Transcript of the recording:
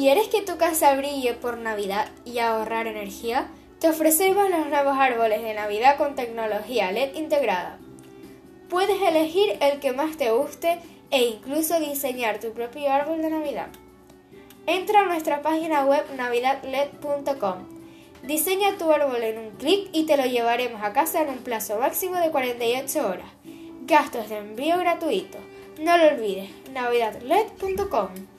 ¿Quieres que tu casa brille por Navidad y ahorrar energía, te ofrecemos los nuevos árboles de Navidad con tecnología LED integrada. Puedes elegir el que más te guste e incluso diseñar tu propio árbol de Navidad. Entra a nuestra página web navidadled.com. Diseña tu árbol en un clic y te lo llevaremos a casa en un plazo máximo de 48 horas. Gastos de envío gratuito. No lo olvides, navidadled.com.